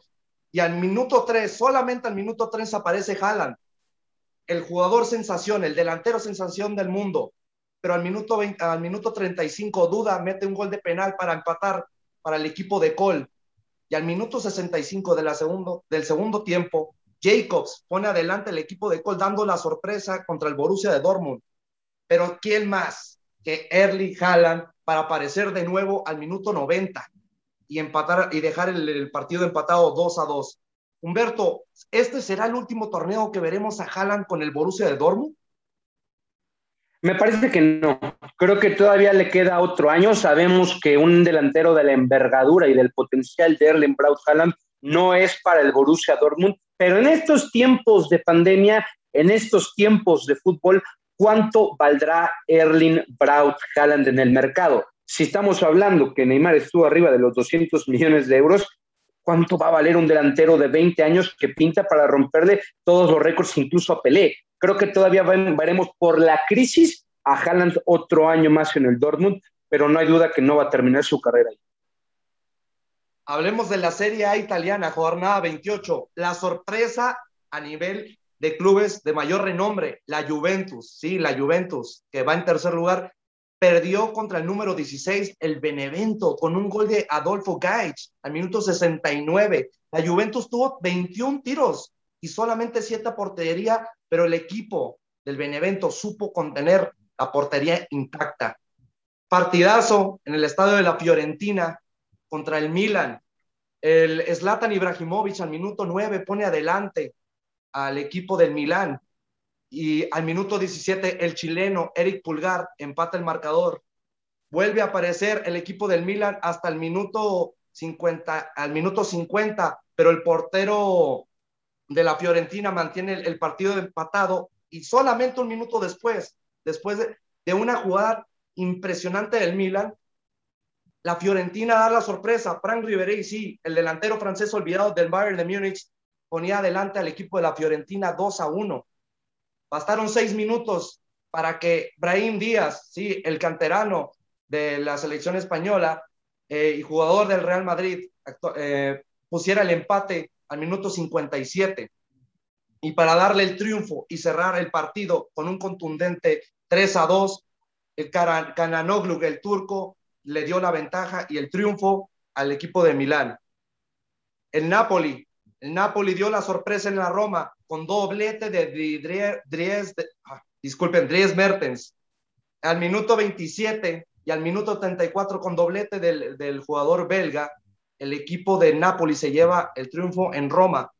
y al minuto 3, solamente al minuto 3 aparece Haaland, el jugador sensación, el delantero sensación del mundo, pero al minuto, 20, al minuto 35 Duda mete un gol de penal para empatar para el equipo de Col. Y al minuto 65 de la segundo, del segundo tiempo, Jacobs pone adelante el equipo de Col dando la sorpresa contra el Borussia de Dortmund. Pero ¿quién más que Erling Haaland para aparecer de nuevo al minuto 90 y empatar y dejar el, partido empatado 2 a 2? Humberto, ¿este será el último torneo que veremos a Haaland con el Borussia de Dortmund? Me parece que no. Creo que todavía le queda otro año. Sabemos que un delantero de la envergadura y del potencial de Erling Braut Haaland no es para el Borussia Dortmund, pero en estos tiempos de pandemia, en estos tiempos de fútbol, ¿cuánto valdrá Erling Braut Haaland en el mercado? Si estamos hablando que Neymar estuvo arriba de los 200 millones de euros, cuánto va a valer un delantero de 20 años que pinta para romperle todos los récords, incluso a Pelé. Creo que todavía veremos por la crisis a Haaland otro año más en el Dortmund, pero no hay duda que no va a terminar su carrera ahí. Hablemos de la Serie A italiana, jornada 28. La sorpresa a nivel de clubes de mayor renombre, la Juventus, sí, la Juventus, que va en tercer lugar, perdió contra el número 16, el Benevento, con un gol de Adolfo Gaich al minuto 69. La Juventus tuvo 21 tiros y solamente 7 portería, pero el equipo del Benevento supo contener la portería intacta. Partidazo en el estadio de la Fiorentina contra el Milan. El Zlatan Ibrahimovic al minuto 9 pone adelante al equipo del Milan y al minuto 17 el chileno Eric Pulgar empata el marcador. Vuelve a aparecer el equipo del Milan hasta el minuto 50, al minuto 50, pero el portero de la Fiorentina mantiene el, partido empatado y solamente un minuto después, después de, una jugada impresionante del Milan, la Fiorentina da la sorpresa. Frank Ribéry, sí, el delantero francés olvidado del Bayern de Múnich, ponía adelante al equipo de la Fiorentina 2 a 1. Bastaron seis minutos para que Brahim Díaz, sí, el canterano de la selección española eh, y jugador del Real Madrid, eh, pusiera el empate al minuto 57. Y para darle el triunfo y cerrar el partido con un contundente 3 a 2, el Kananoglu, el turco, le dio la ventaja y el triunfo al equipo de Milán. El Napoli, el Napoli dio la sorpresa en la Roma con doblete de Dries, ah, disculpen, Dries Mertens. Al minuto 27 y al minuto 34 con doblete del, jugador belga, el equipo de Napoli se lleva el triunfo en Roma.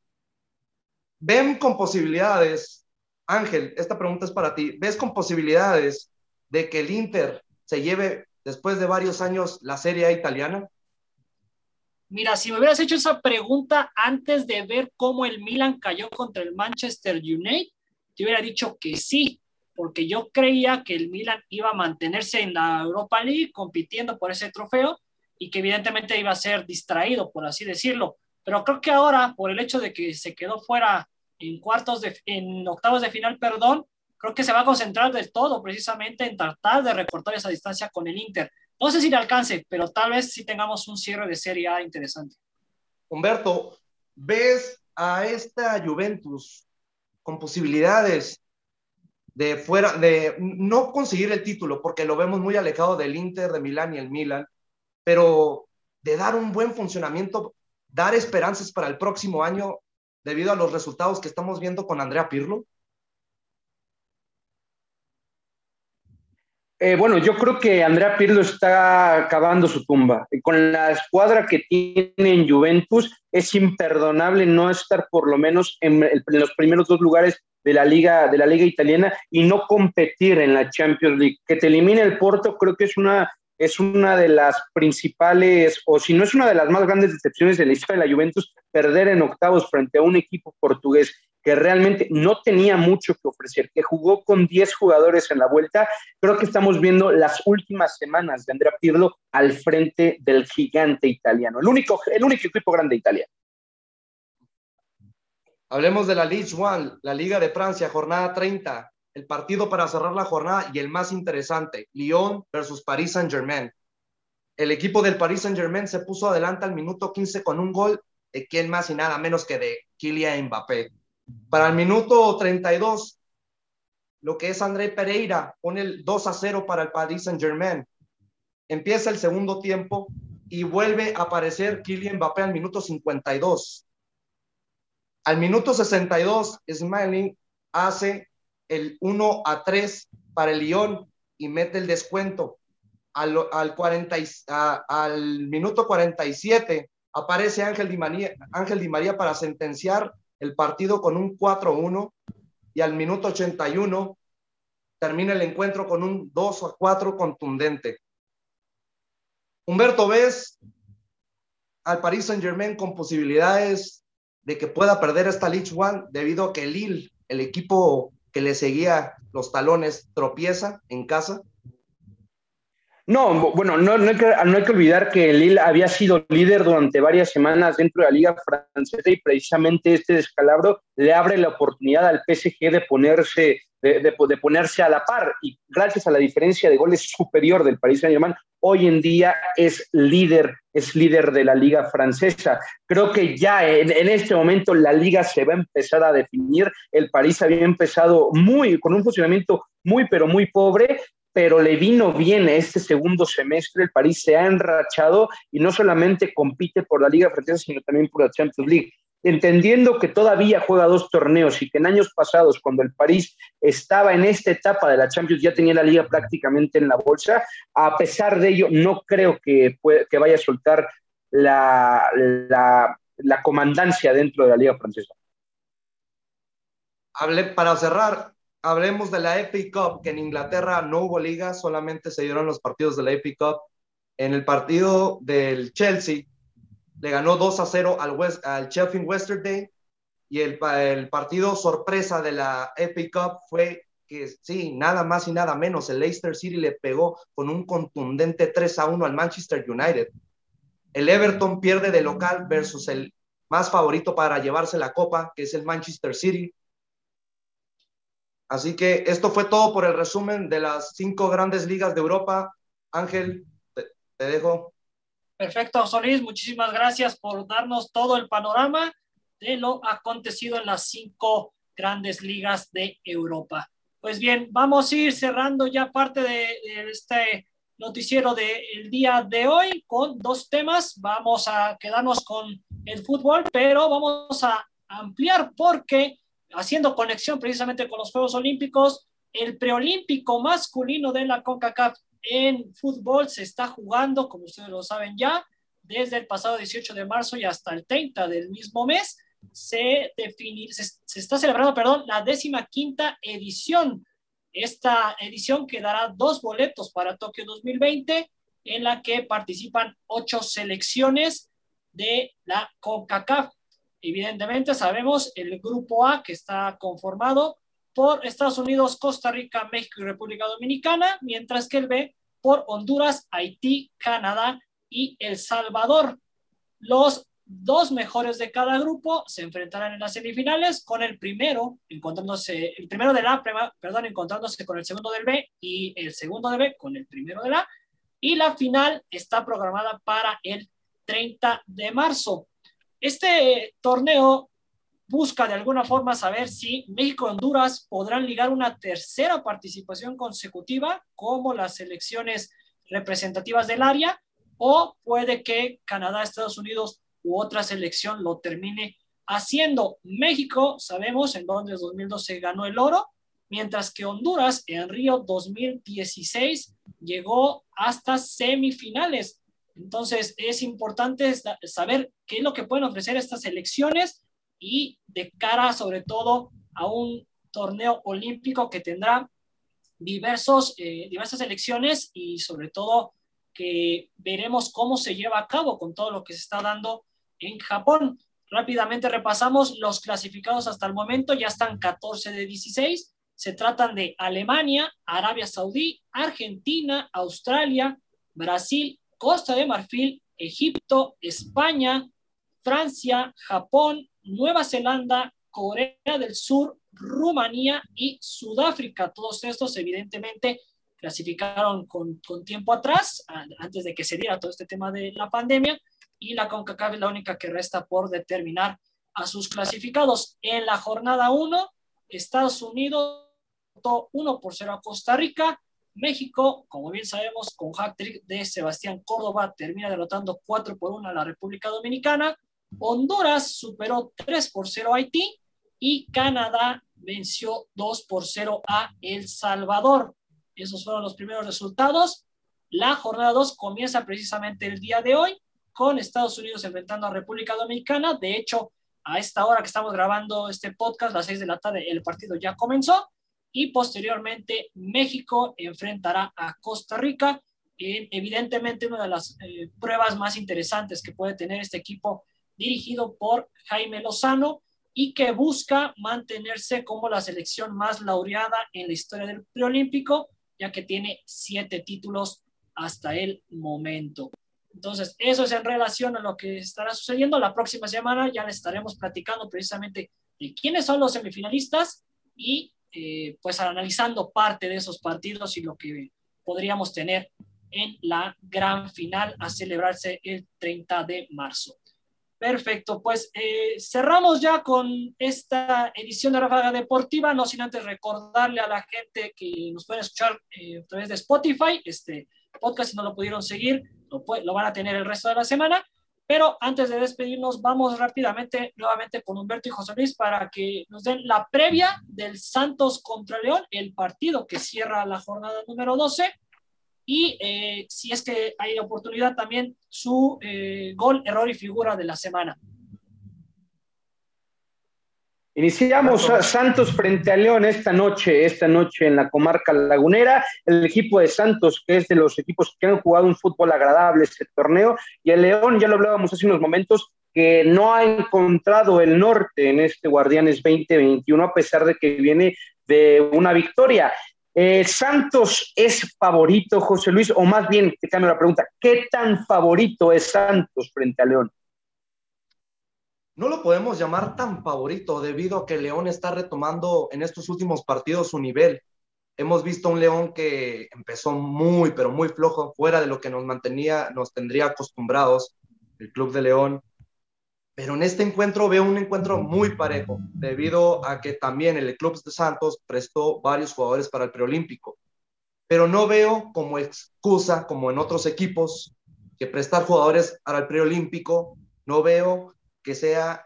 ¿Ven con posibilidades, Ángel, esta pregunta es para ti, ¿ves con posibilidades de que el Inter se lleve después de varios años la Serie A italiana? Mira, si me hubieras hecho esa pregunta antes de ver cómo el Milan cayó contra el Manchester United, te hubiera dicho que sí, porque yo creía que el Milan iba a mantenerse en la Europa League compitiendo por ese trofeo y que evidentemente iba a ser distraído, por así decirlo. Pero creo que ahora, por el hecho de que se quedó fuera en cuartos de, octavos de final, perdón, creo que se va a concentrar del todo precisamente en tratar de recortar esa distancia con el Inter. No sé si le alcance, pero tal vez sí tengamos un cierre de Serie A interesante. Humberto, ¿ves a esta Juventus con posibilidades de fuera, de no conseguir el título, porque lo vemos muy alejado del Inter, de Milán y el Milan, pero de dar un buen funcionamiento, dar esperanzas para el próximo año debido a los resultados que estamos viendo con Andrea Pirlo? Eh, bueno, yo creo que Andrea Pirlo está acabando su tumba. Con la escuadra que tiene en Juventus, es imperdonable no estar por lo menos en, en, los primeros dos lugares de la liga de la liga italiana y no competir en la Champions League. Que te elimine el Porto, creo que es una es una de las principales, o si no es una de las más grandes decepciones de la historia de la Juventus, perder en octavos frente a un equipo portugués que realmente no tenía mucho que ofrecer, que jugó con 10 jugadores en la vuelta. Creo que estamos viendo las últimas semanas de Andrea Pirlo al frente del gigante italiano, el único, el único equipo grande de Italia. Hablemos de la Ligue 1, la Liga de Francia, jornada 30 el partido para cerrar la jornada y el más interesante, Lyon versus Paris Saint-Germain. El equipo del Paris Saint-Germain se puso adelante al minuto 15 con un gol de quién más y nada menos que de Kylian Mbappé. Para el minuto 32, lo que es André Pereira pone el 2 a 0 para el Paris Saint-Germain. Empieza el segundo tiempo y vuelve a aparecer Kylian Mbappé al minuto 52. Al minuto 62, Smiling hace el 1 a 3 para el Lyon y mete el descuento. Al, al, 40, al minuto 47 aparece Ángel Di, María, Ángel Di María para sentenciar el partido con un 4-1 y al minuto 81 termina el encuentro con un 2 a 4 contundente. Humberto ves al Paris Saint Germain con posibilidades de que pueda perder esta League One debido a que Lille, el equipo que le seguía los talones tropieza en casa? No, bueno, no, hay que, olvidar que Lille había sido líder durante varias semanas dentro de la Liga Francesa y precisamente este descalabro le abre la oportunidad al PSG de ponerse de, de, ponerse a la par y gracias a la diferencia de goles superior del Paris Saint-Germain, hoy en día es líder, es líder de la liga francesa. Creo que ya en, en, este momento la liga se va a empezar a definir. El París había empezado muy, con un funcionamiento muy, pero muy pobre, pero le vino bien este segundo semestre. El París se ha enrachado y no solamente compite por la liga francesa, sino también por la Champions League entendiendo que todavía juega dos torneos y que en años pasados, cuando el París estaba en esta etapa de la Champions, ya tenía la liga prácticamente en la bolsa, a pesar de ello, no creo que, vaya a soltar la, la, comandancia dentro de la liga francesa. Hable, para cerrar, hablemos de la Epic Cup, que en Inglaterra no hubo liga, solamente se dieron los partidos de la Epic Cup. En el partido del Chelsea, le ganó 2 a 0 al, West, al Sheffield Wednesday y el, partido sorpresa de la Epic Cup fue que sí, nada más y nada menos, el Leicester City le pegó con un contundente 3 a 1 al Manchester United. El Everton pierde de local versus el más favorito para llevarse la copa, que es el Manchester City. Así que esto fue todo por el resumen de las cinco grandes ligas de Europa. Ángel, te, te dejo. Perfecto, Solís, muchísimas gracias por darnos todo el panorama de lo acontecido en las cinco grandes ligas de Europa. Pues bien, vamos a ir cerrando ya parte de, de este noticiero del día de hoy con dos temas. Vamos a quedarnos con el fútbol, pero vamos a ampliar porque haciendo conexión precisamente con los Juegos Olímpicos, el preolímpico masculino de la CONCACAF en fútbol se está jugando, como ustedes lo saben ya, desde el pasado 18 de marzo y hasta el 30 del mismo mes. Se, está celebrando, perdón, la décima quinta edición. Esta edición que dará dos boletos para Tokio 2020, en la que participan ocho selecciones de la CONCACAF. Evidentemente sabemos el grupo A que está conformado por Estados Unidos, Costa Rica, México y República Dominicana, mientras que el B por Honduras, Haití, Canadá y El Salvador. Los dos mejores de cada grupo se enfrentarán en las semifinales con el primero encontrándose el primero del A, perdón, encontrándose con el segundo del B y el segundo del B con el primero del A y la final está programada para el 30 de marzo. Este torneo busca de alguna forma saber si México y Honduras podrán ligar una tercera participación consecutiva como las selecciones representativas del área o puede que Canadá, Estados Unidos u otra selección lo termine haciendo. México, sabemos, en donde en 2012 ganó el oro mientras que Honduras en Río 2016 llegó hasta semifinales. Entonces es importante saber qué es lo que pueden ofrecer estas selecciones y de cara sobre todo a un torneo olímpico que tendrá diversos, eh, diversas elecciones y sobre todo que veremos cómo se lleva a cabo con todo lo que se está dando en Japón. Rápidamente repasamos los clasificados hasta el momento, ya están 14 de 16. Se tratan de Alemania, Arabia Saudí, Argentina, Australia, Brasil, Costa de Marfil, Egipto, España, Francia, Japón, Nueva Zelanda, Corea del Sur, Rumanía y Sudáfrica. Todos estos, evidentemente, clasificaron con, tiempo atrás, antes de que se diera todo este tema de la pandemia, y la CONCACAF es la única que resta por determinar a sus clasificados. En la jornada 1, Estados Unidos 1 por 0 a Costa Rica. México, como bien sabemos, con hat-trick de Sebastián Córdoba, termina derrotando 4 por 1 a la República Dominicana. Honduras superó 3 por 0 a Haití y Canadá venció 2 por 0 a El Salvador. Esos fueron los primeros resultados. La jornada 2 comienza precisamente el día de hoy con Estados Unidos enfrentando a República Dominicana. De hecho, a esta hora que estamos grabando este podcast, las 6 de la tarde, el partido ya comenzó y posteriormente México enfrentará a Costa Rica en evidentemente una de las eh, pruebas más interesantes que puede tener este equipo dirigido por Jaime Lozano y que busca mantenerse como la selección más laureada en la historia del preolímpico, ya que tiene siete títulos hasta el momento. Entonces, eso es en relación a lo que estará sucediendo. La próxima semana ya les estaremos platicando precisamente de quiénes son los semifinalistas y eh, pues analizando parte de esos partidos y lo que podríamos tener en la gran final a celebrarse el 30 de marzo. Perfecto, pues eh, cerramos ya con esta edición de Ráfaga Deportiva, no sin antes recordarle a la gente que nos pueden escuchar eh, a través de Spotify, este podcast si no lo pudieron seguir, lo, lo, van a tener el resto de la semana, pero antes de despedirnos vamos rápidamente nuevamente con Humberto y José Luis para que nos den la previa del Santos contra León, el partido que cierra la jornada número 12 y eh, si es que hay oportunidad también su eh, gol, error y figura de la semana. Iniciamos a Santos frente a León esta noche, esta noche en la comarca lagunera. El equipo de Santos, que es de los equipos que han jugado un fútbol agradable este torneo, y el León, ya lo hablábamos hace unos momentos, que no ha encontrado el norte en este Guardianes 2021, a pesar de que viene de una victoria. Eh, ¿Santos es favorito, José Luis? O más bien, te cambio la pregunta, ¿qué tan favorito es Santos frente a León? No lo podemos llamar tan favorito debido a que León está retomando en estos últimos partidos su nivel. Hemos visto un León que empezó muy, pero muy flojo, fuera de lo que nos mantenía, nos tendría acostumbrados el Club de León. Pero en este encuentro veo un encuentro muy parejo, debido a que también el Club de Santos prestó varios jugadores para el preolímpico. Pero no veo como excusa, como en otros equipos, que prestar jugadores para el preolímpico, no veo que sea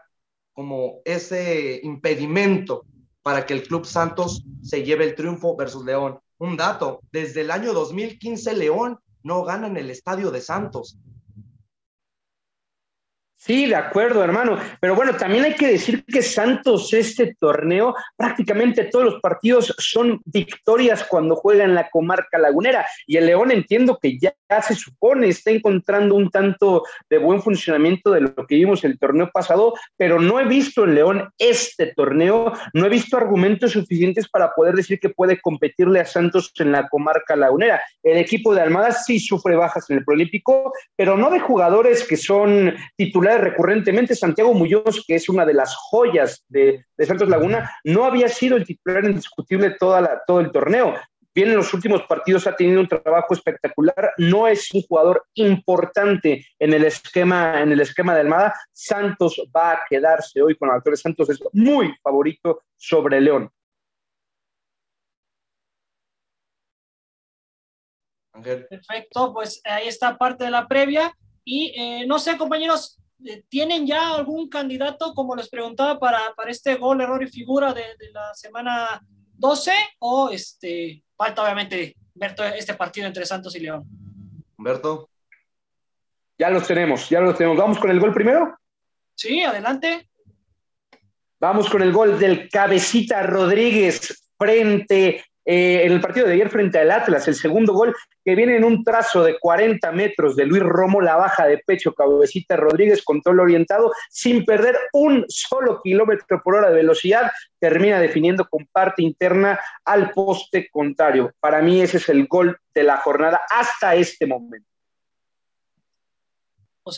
como ese impedimento para que el Club Santos se lleve el triunfo versus León. Un dato, desde el año 2015 León no gana en el estadio de Santos. Sí, de acuerdo, hermano. Pero bueno, también hay que decir que Santos este torneo, prácticamente todos los partidos son victorias cuando juega en la comarca lagunera. Y el León entiendo que ya se supone está encontrando un tanto de buen funcionamiento de lo que vimos el torneo pasado, pero no he visto en León este torneo, no he visto argumentos suficientes para poder decir que puede competirle a Santos en la comarca lagunera. El equipo de Almada sí sufre bajas en el Prolímpico, pero no de jugadores que son titulares recurrentemente. Santiago Muñoz, que es una de las joyas de, Santos Laguna, no había sido el titular indiscutible toda la, todo el torneo. Bien, en los últimos partidos ha tenido un trabajo espectacular. No es un jugador importante en el esquema, en el esquema de Almada. Santos va a quedarse hoy con la de Santos, es muy favorito sobre León. Perfecto, pues ahí está parte de la previa. Y eh, no sé, compañeros, ¿Tienen ya algún candidato, como les preguntaba, para, para este gol, error y figura de, de la semana 12 o este, falta obviamente ver este partido entre Santos y León? Humberto. Ya los tenemos, ya los tenemos. ¿Vamos con el gol primero? Sí, adelante. Vamos con el gol del Cabecita Rodríguez frente eh, en el partido de ayer frente al Atlas, el segundo gol que viene en un trazo de 40 metros de Luis Romo, la baja de pecho, Cabecita Rodríguez, control orientado, sin perder un solo kilómetro por hora de velocidad, termina definiendo con parte interna al poste contrario. Para mí ese es el gol de la jornada hasta este momento.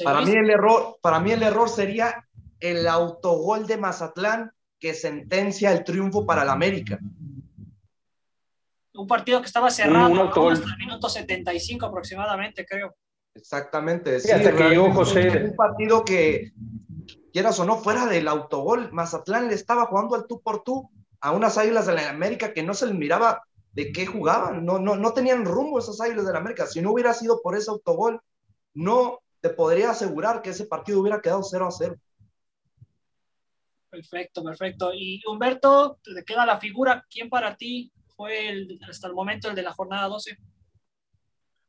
Para mí el error, para mí el error sería el autogol de Mazatlán que sentencia el triunfo para el América un partido que estaba cerrado hasta el minuto 75 aproximadamente, creo. Exactamente. Sí, hasta que llegó José. Un partido que, quieras o no, fuera del autogol, Mazatlán le estaba jugando al tú por tú a unas águilas de la América que no se les miraba de qué jugaban, no, no, no tenían rumbo esas águilas de la América. Si no hubiera sido por ese autogol, no te podría asegurar que ese partido hubiera quedado 0 a 0. Perfecto, perfecto. Y Humberto, te queda la figura. ¿Quién para ti fue hasta el momento el de la jornada 12?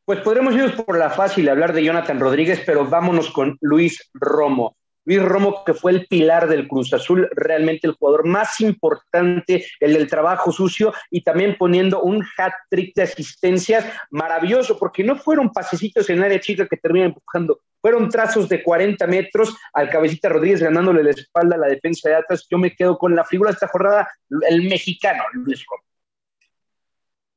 Pues podremos ir por la fácil hablar de Jonathan Rodríguez, pero vámonos con Luis Romo. Luis Romo, que fue el pilar del Cruz Azul, realmente el jugador más importante, el del trabajo sucio y también poniendo un hat-trick de asistencias maravilloso, porque no fueron pasecitos en área chica que terminan empujando, fueron trazos de 40 metros al cabecita Rodríguez ganándole la espalda a la defensa de Atlas. Yo me quedo con la figura de esta jornada, el mexicano Luis Romo.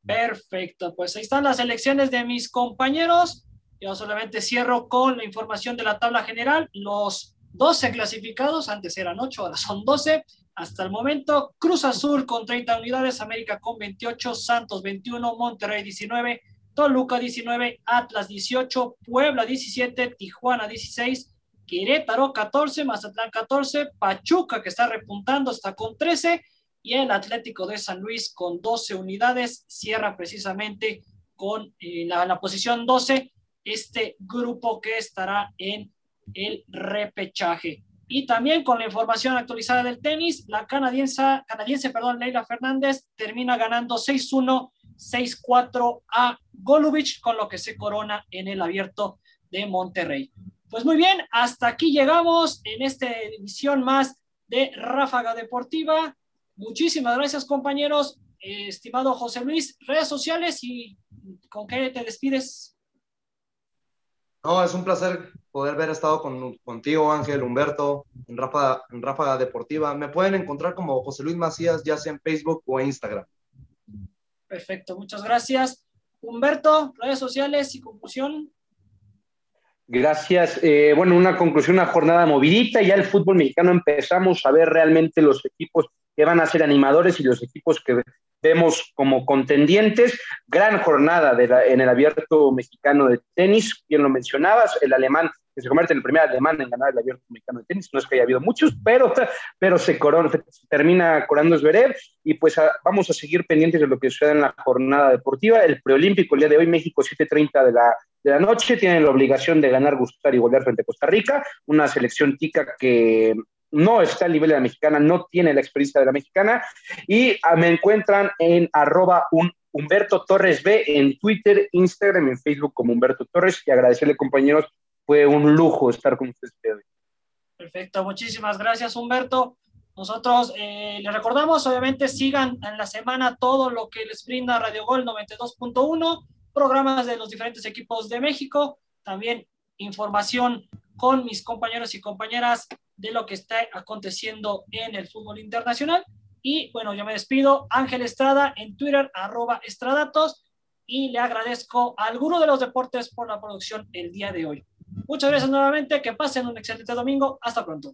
Perfecto, pues ahí están las elecciones de mis compañeros. Yo solamente cierro con la información de la tabla general. Los 12 clasificados, antes eran 8, ahora son 12. Hasta el momento, Cruz Azul con 30 unidades, América con 28, Santos 21, Monterrey 19, Toluca 19, Atlas 18, Puebla 17, Tijuana 16, Querétaro 14, Mazatlán 14, Pachuca que está repuntando está con 13 y el Atlético de San Luis con 12 unidades cierra precisamente con eh, la, la, posición 12 este grupo que estará en el repechaje. Y también con la información actualizada del tenis, la canadiense, canadiense perdón, Leila Fernández termina ganando 6-1, 6-4 a Golovich, con lo que se corona en el abierto de Monterrey. Pues muy bien, hasta aquí llegamos en esta edición más de Ráfaga Deportiva. Muchísimas gracias, compañeros. Eh, estimado José Luis, redes sociales y con qué te despides. No, es un placer poder haber estado con, contigo, Ángel, Humberto, en Ráfaga, en Ráfaga Deportiva. Me pueden encontrar como José Luis Macías, ya sea en Facebook o en Instagram. Perfecto, muchas gracias. Humberto, redes sociales y conclusión. Gracias. Eh, bueno, una conclusión, una jornada movidita. Ya el fútbol mexicano empezamos a ver realmente los equipos que van a ser animadores y los equipos que vemos como contendientes. Gran jornada en el abierto mexicano de tenis, bien lo mencionabas, el alemán que se convierte en el primer alemán en ganar el abierto mexicano de tenis. No es que haya habido muchos, pero, pero se, corona, termina corando Zverev y pues vamos a seguir pendientes de lo que suceda en la jornada deportiva. El preolímpico el día de hoy, México 7.30 de la, de la noche, tiene la obligación de ganar, gustar y golear frente a Costa Rica, una selección tica que no está al nivel de la mexicana, no tiene la experiencia de la mexicana. Y ah, me encuentran en arroba Humberto Torres B en Twitter, Instagram en Facebook como Humberto Torres. Y agradecerle, compañeros, fue un lujo estar con ustedes. Perfecto, muchísimas gracias, Humberto. Nosotros eh, les recordamos, obviamente, sigan en la semana todo lo que les brinda Radio Gol 92.1, programas de los diferentes equipos de México, también información con mis compañeros y compañeras de lo que está aconteciendo en el fútbol internacional. Y bueno, yo me despido. Ángel Estrada en Twitter, arroba Estradatos. Y le agradezco a alguno de los deportes por la producción el día de hoy. Muchas gracias nuevamente. Que pasen un excelente domingo. Hasta pronto.